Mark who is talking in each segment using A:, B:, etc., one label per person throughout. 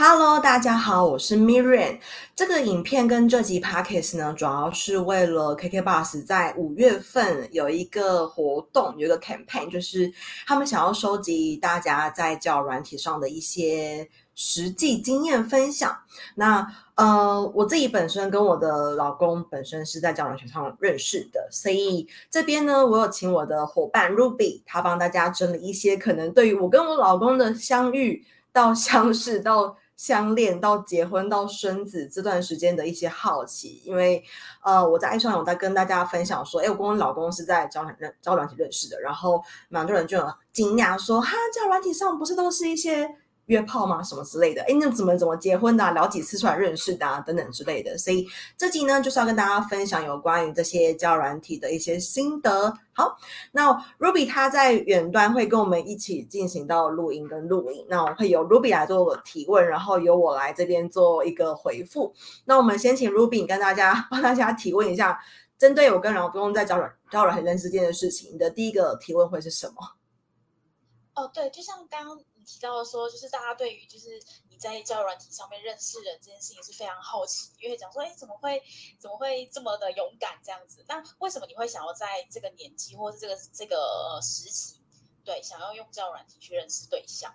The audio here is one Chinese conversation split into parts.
A: Hello，大家好，我是 Mirian。这个影片跟这集 Podcast 呢，主要是为了 KKBOX 在五月份有一个活动，有一个 campaign，就是他们想要收集大家在教软体上的一些实际经验分享。那呃，我自己本身跟我的老公本身是在教软体上认识的，所以这边呢，我有请我的伙伴 Ruby，他帮大家整理一些可能对于我跟我老公的相遇到相识到。相恋到结婚到生子这段时间的一些好奇，因为呃，我在 IG 上有在跟大家分享说，哎，我跟我老公是在交软交软体认识的，然后蛮多人就很惊讶说，哈，交软体上不是都是一些。约炮吗？什么之类的？哎，那怎么怎么结婚的？聊几次出来认识的啊？等等之类的。所以这集呢，就是要跟大家分享有关于这些交友软体的一些心得。好，那 Ruby 他在远端会跟我们一起进行到录音跟录影。那我会由 Ruby 来做提问，然后由我来这边做一个回复。那我们先请 Ruby 跟大家帮大家提问一下，针对我跟梁不用在交友交友软体认识这件事情，你的第一个提问会是什么？
B: 哦，对，就像刚刚。提到说，就是大家对于就是你在交友软体上面认识人这件事情是非常好奇，因为讲说，哎，怎么会怎么会这么的勇敢这样子？那为什么你会想要在这个年纪或是这个这个时期，对，想要用交友软体去认识对象？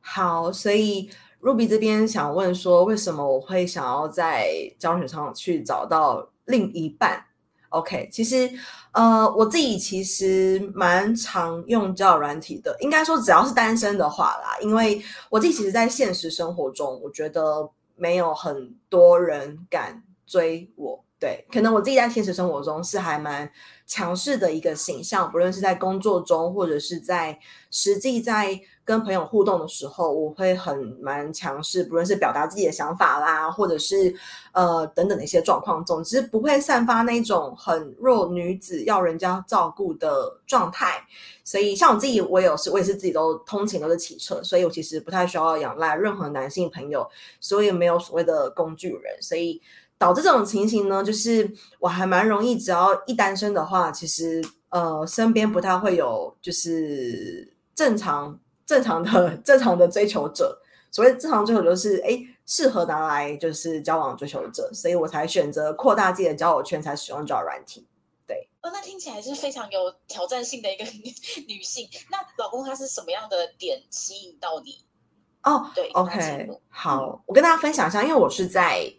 A: 好，所以 Ruby 这边想问说，为什么我会想要在交友软上去找到另一半？OK，其实，呃，我自己其实蛮常用交友软体的，应该说只要是单身的话啦，因为我自己其实，在现实生活中，我觉得没有很多人敢追我。对，可能我自己在现实生活中是还蛮强势的一个形象，不论是在工作中，或者是在实际在跟朋友互动的时候，我会很蛮强势，不论是表达自己的想法啦，或者是呃等等的一些状况，总之不会散发那种很弱女子要人家照顾的状态。所以像我自己，我有时我也是自己都通勤都是骑车，所以我其实不太需要仰赖任何男性朋友，所以没有所谓的工具人，所以。导致这种情形呢，就是我还蛮容易，只要一单身的话，其实呃身边不太会有就是正常正常的正常的追求者。所谓正常追求者，就是哎适合拿来就是交往追求者，所以我才选择扩大自己的交友圈，才使用交友软体。对，
B: 哦，那听起来是非常有挑战性的一个女 女性。那老公他是什么样的点吸引到你？
A: 哦，对，OK，好，我跟大家分享一下，因为我是在。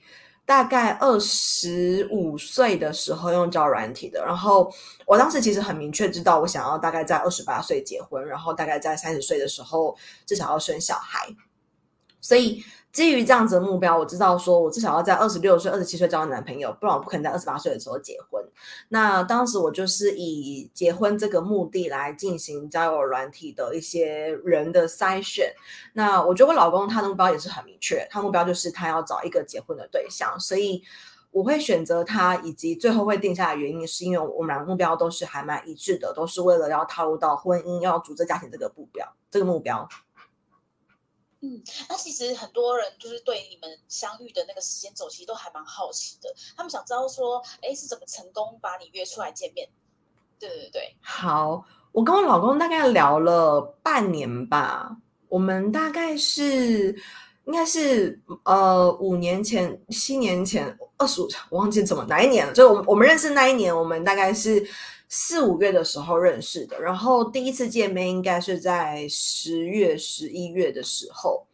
A: 大概二十五岁的时候用交友软体的，然后我当时其实很明确知道，我想要大概在二十八岁结婚，然后大概在三十岁的时候至少要生小孩，所以。基于这样子的目标，我知道说，我至少要在二十六岁、二十七岁交男朋友，不然我不可能在二十八岁的时候结婚。那当时我就是以结婚这个目的来进行交友软体的一些人的筛选。那我觉得我老公他的目标也是很明确，他目标就是他要找一个结婚的对象，所以我会选择他，以及最后会定下来的原因，是因为我们两个目标都是还蛮一致的，都是为了要踏入到婚姻、要组织家庭这个目标，这个目标。
B: 嗯，那其实很多人就是对你们相遇的那个时间轴，其实都还蛮好奇的。他们想知道说，哎，是怎么成功把你约出来见面？对对对。
A: 好，我跟我老公大概聊了半年吧。我们大概是，应该是呃五年前、七年前、二十五，我忘记怎么哪一年了。就我们我们认识那一年，我们大概是。四五月的时候认识的，然后第一次见面应该是在十月、十一月的时候，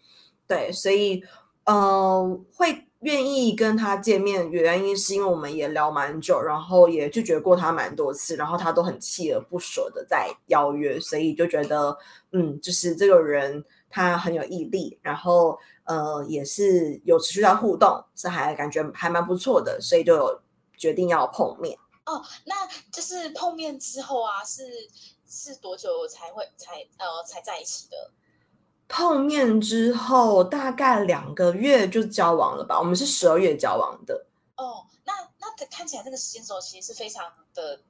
A: 对，所以呃会愿意跟他见面，原因是因为我们也聊蛮久，然后也拒绝过他蛮多次，然后他都很锲而不舍的在邀约，所以就觉得嗯，就是这个人他很有毅力，然后呃也是有持续在互动，是还感觉还蛮不错的，所以就有决定要碰面。
B: 哦，那就是碰面之后啊，是是多久才会才呃才在一起的？
A: 碰面之后大概两个月就交往了吧？我们是十二月交往的。
B: 哦，那那看起来这个时间轴其实是非常的，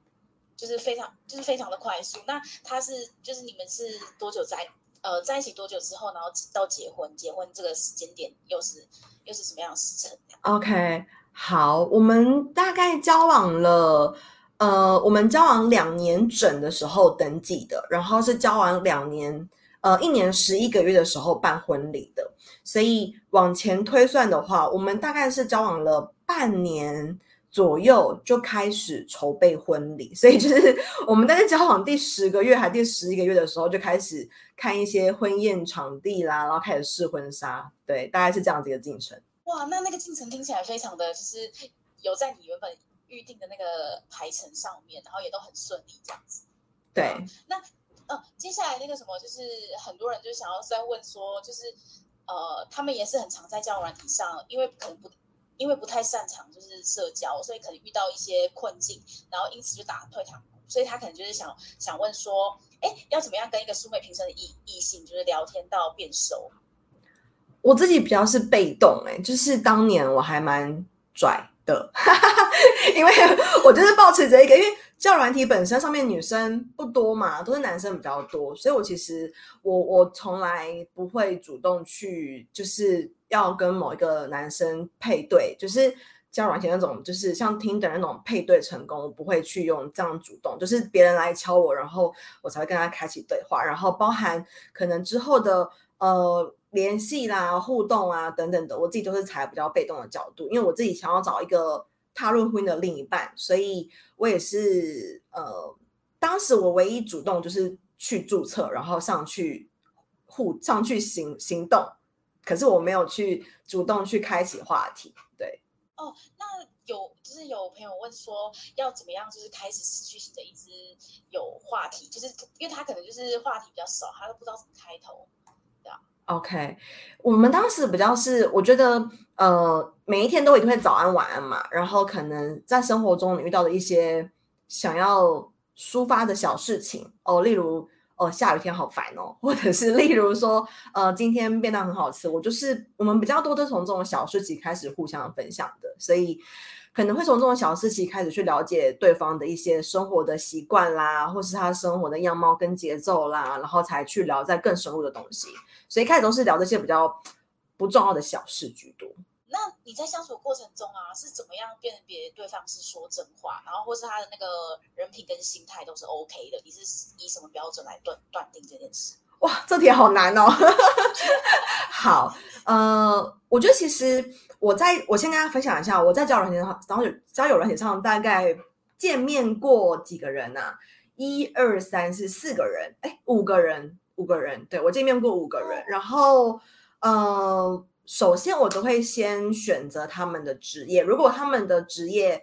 B: 就是非常就是非常的快速。那他是就是你们是多久在呃在一起多久之后，然后到结婚？结婚这个时间点又是又是什么样的时辰
A: ？OK。好，我们大概交往了，呃，我们交往两年整的时候登记的，然后是交往两年，呃一年十一个月的时候办婚礼的，所以往前推算的话，我们大概是交往了半年左右就开始筹备婚礼，所以就是 我们在交往第十个月还第十一个月的时候就开始看一些婚宴场地啦，然后开始试婚纱，对，大概是这样子一个进程。
B: 哇，那那个进程听起来非常的就是有在你原本预定的那个排程上面，然后也都很顺利这样子。
A: 对，
B: 那呃，接下来那个什么，就是很多人就想要再问说，就是呃，他们也是很常在交友软体上，因为可能不因为不太擅长就是社交，所以可能遇到一些困境，然后因此就打退堂鼓，所以他可能就是想想问说，哎，要怎么样跟一个素昧平生的异异性就是聊天到变熟？
A: 我自己比较是被动哎、就是当年我还蛮拽的，因为我就是抱持着一个，因为教软体本身上面女生不多嘛，都是男生比较多，所以我其实我我从来不会主动去，就是要跟某一个男生配对，就是教软体那种，就是像 Tinder 那种配对成功，我不会去用这样主动，就是别人来敲我，然后我才会跟他开启对话，然后包含可能之后的呃。联系啦、互动啊等等的，我自己都是采比较被动的角度，因为我自己想要找一个踏入婚姻的另一半，所以我也是呃，当时我唯一主动就是去注册，然后上去互上去行行动，可是我没有去主动去开启话题。对，
B: 哦，那有就是有朋友问说要怎么样，就是开始持续性的一直有话题，就是因为他可能就是话题比较少，他都不知道怎么开头。
A: OK，我们当时比较是，我觉得，呃，每一天都一定会早安晚安嘛，然后可能在生活中你遇到的一些想要抒发的小事情哦，例如，哦，下雨天好烦哦，或者是例如说，呃，今天便当很好吃，我就是我们比较多都从这种小事情开始互相分享的，所以。可能会从这种小事情开始去了解对方的一些生活的习惯啦，或是他生活的样貌跟节奏啦，然后才去聊在更深入的东西。所以一开始都是聊这些比较不重要的小事居多。
B: 那你在相处的过程中啊，是怎么样辨别对方是说真话，然后或是他的那个人品跟心态都是 OK 的？你是以什么标准来断断定这件事？
A: 哇，这题好难哦。好，呃，我觉得其实。我在我先跟大家分享一下，我在交友软件上，然后交友软件上大概见面过几个人啊？一二三四四个人，哎，五个人，五个人，对，我见面过五个人。然后，呃，首先我都会先选择他们的职业，如果他们的职业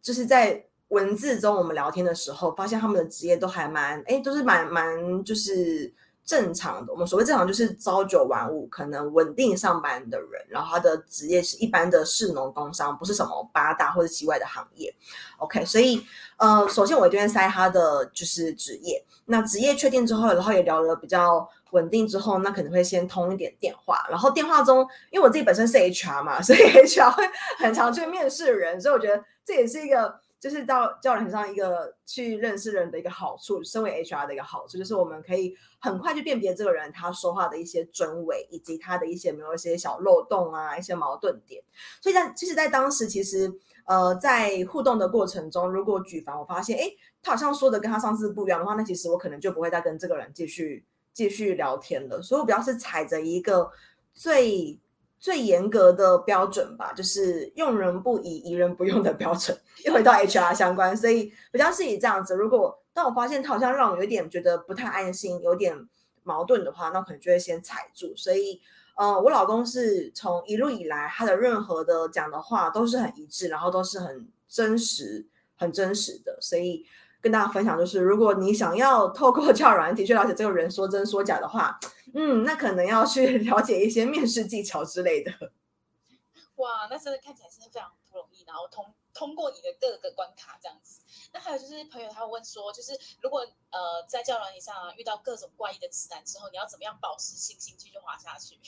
A: 就是在文字中我们聊天的时候，发现他们的职业都还蛮，哎，都是蛮蛮就是。正常的，我们所谓正常就是朝九晚五，可能稳定上班的人，然后他的职业是一般的士农工商，不是什么八大或者奇怪的行业。OK，所以呃，首先我一定会筛他的就是职业。那职业确定之后，然后也聊了比较稳定之后，那可能会先通一点电话。然后电话中，因为我自己本身是 HR 嘛，所以 HR 会很常去面试人，所以我觉得这也是一个。就是到教人上一个去认识人的一个好处，身为 HR 的一个好处，就是我们可以很快去辨别这个人他说话的一些真伪，以及他的一些没有一些小漏洞啊，一些矛盾点。所以在其实，在当时其实呃，在互动的过程中，如果举凡我发现，哎，他好像说的跟他上次不一样的话，那其实我可能就不会再跟这个人继续继续聊天了。所以我比较是踩着一个最。最严格的标准吧，就是用人不疑，疑人不用的标准，又回到 HR 相关，所以比较是以这样子。如果当我发现他好像让我有点觉得不太安心，有点矛盾的话，那可能就会先踩住。所以，呃，我老公是从一路以来他的任何的讲的话都是很一致，然后都是很真实、很真实的，所以。跟大家分享，就是如果你想要透过交友软体去了解这个人说真说假的话，嗯，那可能要去 了解一些面试技巧之类的。
B: 哇，那真的看起来真的非常不容易，然后通通过你的各个关卡这样子。那还有就是朋友他会问说，就是如果呃在交友软体上遇到各种怪异的直男之后，你要怎么样保持信心继续滑下去？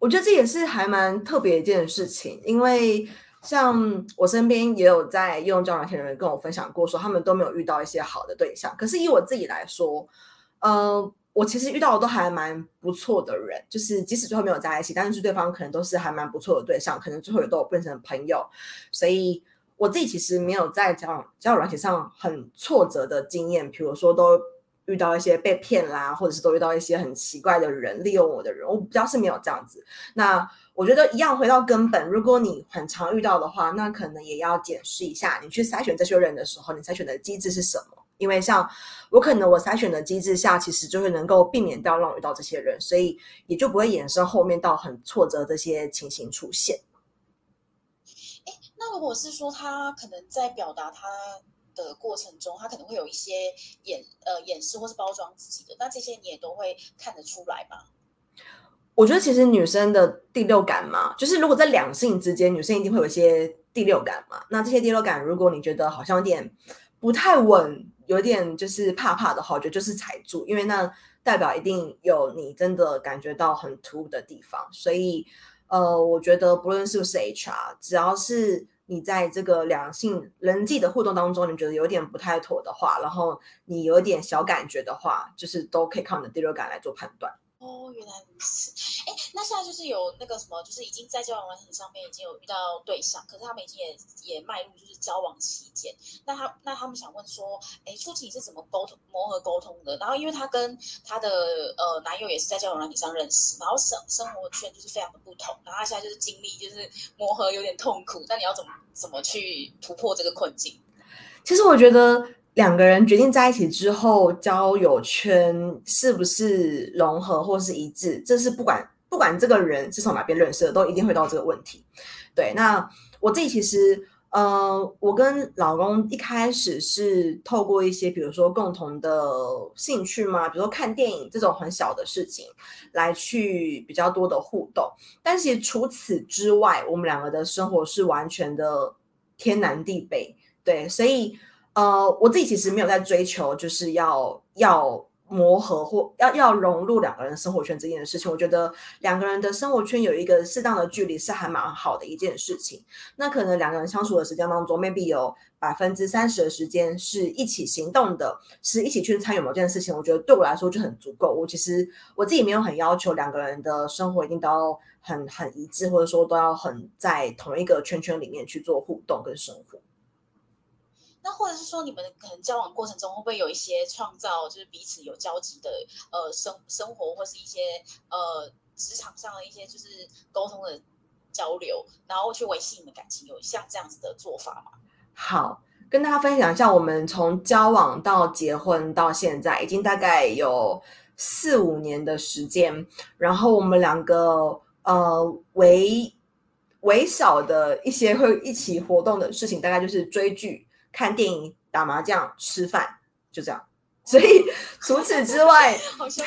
A: 我觉得这也是还蛮特别一件事情，因为。像我身边也有在用交友软体的人跟我分享过，说他们都没有遇到一些好的对象。可是以我自己来说，呃，我其实遇到的都还蛮不错的人，就是即使最后没有在一起，但是对方可能都是还蛮不错的对象，可能最后也都变成朋友。所以我自己其实没有在交交友软体上很挫折的经验，比如说都遇到一些被骗啦，或者是都遇到一些很奇怪的人利用我的人，我比较是没有这样子。那我觉得一样回到根本，如果你很常遇到的话，那可能也要检视一下，你去筛选这些人的时候，你筛选的机制是什么？因为像我可能我筛选的机制下，其实就是能够避免掉让我遇到这些人，所以也就不会衍生后面到很挫折这些情形出
B: 现。那如果是说他可能在表达他。的过程中，他可能会有一些掩呃掩饰或是包装自己的，那这些你也都会看得出来吗？
A: 我觉得其实女生的第六感嘛，就是如果在两性之间，女生一定会有一些第六感嘛。那这些第六感，如果你觉得好像有点不太稳，有点就是怕怕的话，我觉得就是踩住，因为那代表一定有你真的感觉到很突兀的地方。所以呃，我觉得不论是不是 HR，只要是。你在这个两性人际的互动当中，你觉得有点不太妥的话，然后你有点小感觉的话，就是都可以靠你的第六感来做判断。
B: 哦，原来如此。哎，那现在就是有那个什么，就是已经在交往软体上面已经有遇到对象，可是他们已经也也迈入就是交往期间。那他那他们想问说，哎，初期你是怎么沟通磨合沟通的？然后因为他跟他的呃男友也是在交往软体上认识，然后生生活圈就是非常的不同。然后他现在就是经历就是磨合有点痛苦，那你要怎么怎么去突破这个困境？
A: 其实我觉得。两个人决定在一起之后，交友圈是不是融合或是一致，这是不管不管这个人是从哪边认识的，都一定会到这个问题。对，那我自己其实，呃，我跟老公一开始是透过一些，比如说共同的兴趣嘛，比如说看电影这种很小的事情，来去比较多的互动。但是除此之外，我们两个的生活是完全的天南地北。对，所以。呃，我自己其实没有在追求，就是要要磨合或要要融入两个人生活圈这件事情。我觉得两个人的生活圈有一个适当的距离是还蛮好的一件事情。那可能两个人相处的时间当中，maybe 有百分之三十的时间是一起行动的，是一起去参与某件事情。我觉得对我来说就很足够。我其实我自己没有很要求两个人的生活一定都要很很一致，或者说都要很在同一个圈圈里面去做互动跟生活。
B: 那或者是说，你们可能交往过程中会不会有一些创造，就是彼此有交集的呃生生活，或是一些呃职场上的一些就是沟通的交流，然后去维系你们感情，有像这样子的做法吗？
A: 好，跟大家分享一下，我们从交往到结婚到现在，已经大概有四五年的时间。然后我们两个呃微微小的一些会一起活动的事情，大概就是追剧。看电影、打麻将、吃饭，就这样。所以除此之外，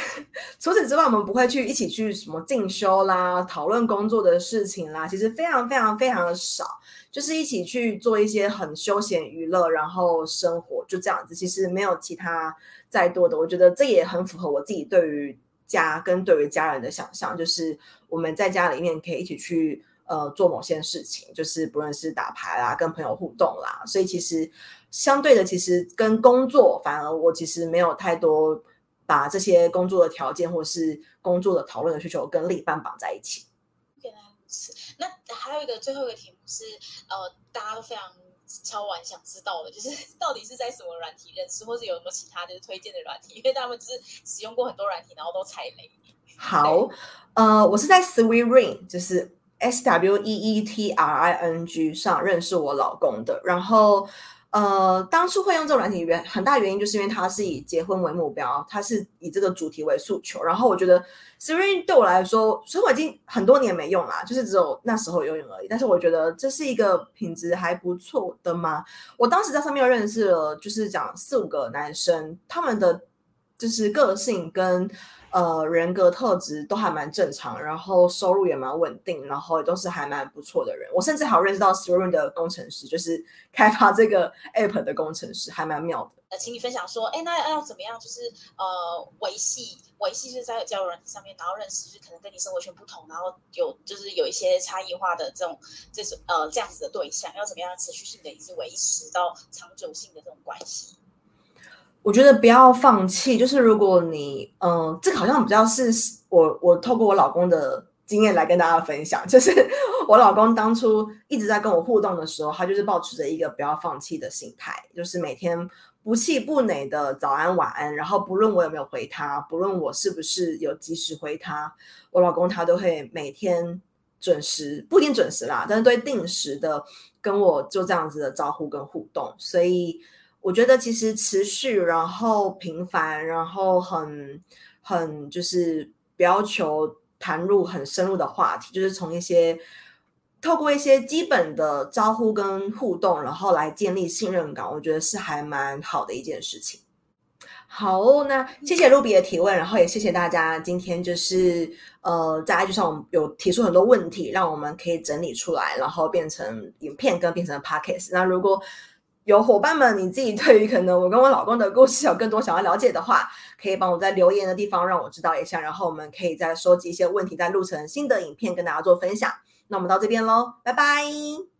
A: 除此之外，我们不会去一起去什么进修啦、讨论工作的事情啦。其实非常非常非常的少，就是一起去做一些很休闲娱乐，然后生活就这样子。其实没有其他再多的。我觉得这也很符合我自己对于家跟对于家人的想象，就是我们在家里面可以一起去。呃，做某些事情，就是不论是打牌啦，跟朋友互动啦，所以其实相对的，其实跟工作，反而我其实没有太多把这些工作的条件或是工作的讨论的需求跟另一半绑在一起。
B: 原来如此。那还有一个最后一个题目是，呃，大家都非常超玩想知道的，就是 到底是在什么软体认识，或者有什么其他就是推荐的软体？因为他们就是使用过很多软体，然后都踩雷。
A: 好，呃，我是在 Sweet Ring，就是。S W E E T R I N G 上认识我老公的，然后呃，当初会用这个软体原很大原因就是因为他是以结婚为目标，他是以这个主题为诉求。然后我觉得 Siri 对我来说，所以我已经很多年没用啦，就是只有那时候有用而已。但是我觉得这是一个品质还不错的嘛。我当时在上面又认识了，就是讲四五个男生，他们的就是个性跟。呃，人格特质都还蛮正常，然后收入也蛮稳定，然后也都是还蛮不错的人。我甚至还认识到 Siri 的工程师，就是 开发这个 App 的工程师，还蛮妙的。
B: 呃，请你分享说，哎，那要怎么样？就是呃，维系维系就是在交友软体上面，然后认识，就是可能跟你生活圈不同，然后有就是有一些差异化的这种这种呃这样子的对象，要怎么样持续性的一直维持到长久性的这种关系？
A: 我觉得不要放弃，就是如果你，嗯、这个好像比较是我我透过我老公的经验来跟大家分享，就是我老公当初一直在跟我互动的时候，他就是保持着一个不要放弃的心态，就是每天不气不馁的早安晚安，然后不论我有没有回他，不论我是不是有及时回他，我老公他都会每天准时，不一定准时啦，但是都会定时的跟我做这样子的招呼跟互动，所以我觉得其实持续，然后频繁，然后很很就是不要求谈入很深入的话题，就是从一些。透过一些基本的招呼跟互动，然后来建立信任感，我觉得是还蛮好的一件事情。好，那谢谢露比的提问，然后也谢谢大家今天就是呃在 IG 上有提出很多问题，让我们可以整理出来，然后变成影片跟变成 Podcast。那如果有伙伴们你自己对于可能我跟我老公的故事有更多想要了解的话，可以帮我在留言的地方让我知道一下，然后我们可以再收集一些问题，再录成新的影片跟大家做分享。那我们到这边喽，拜拜。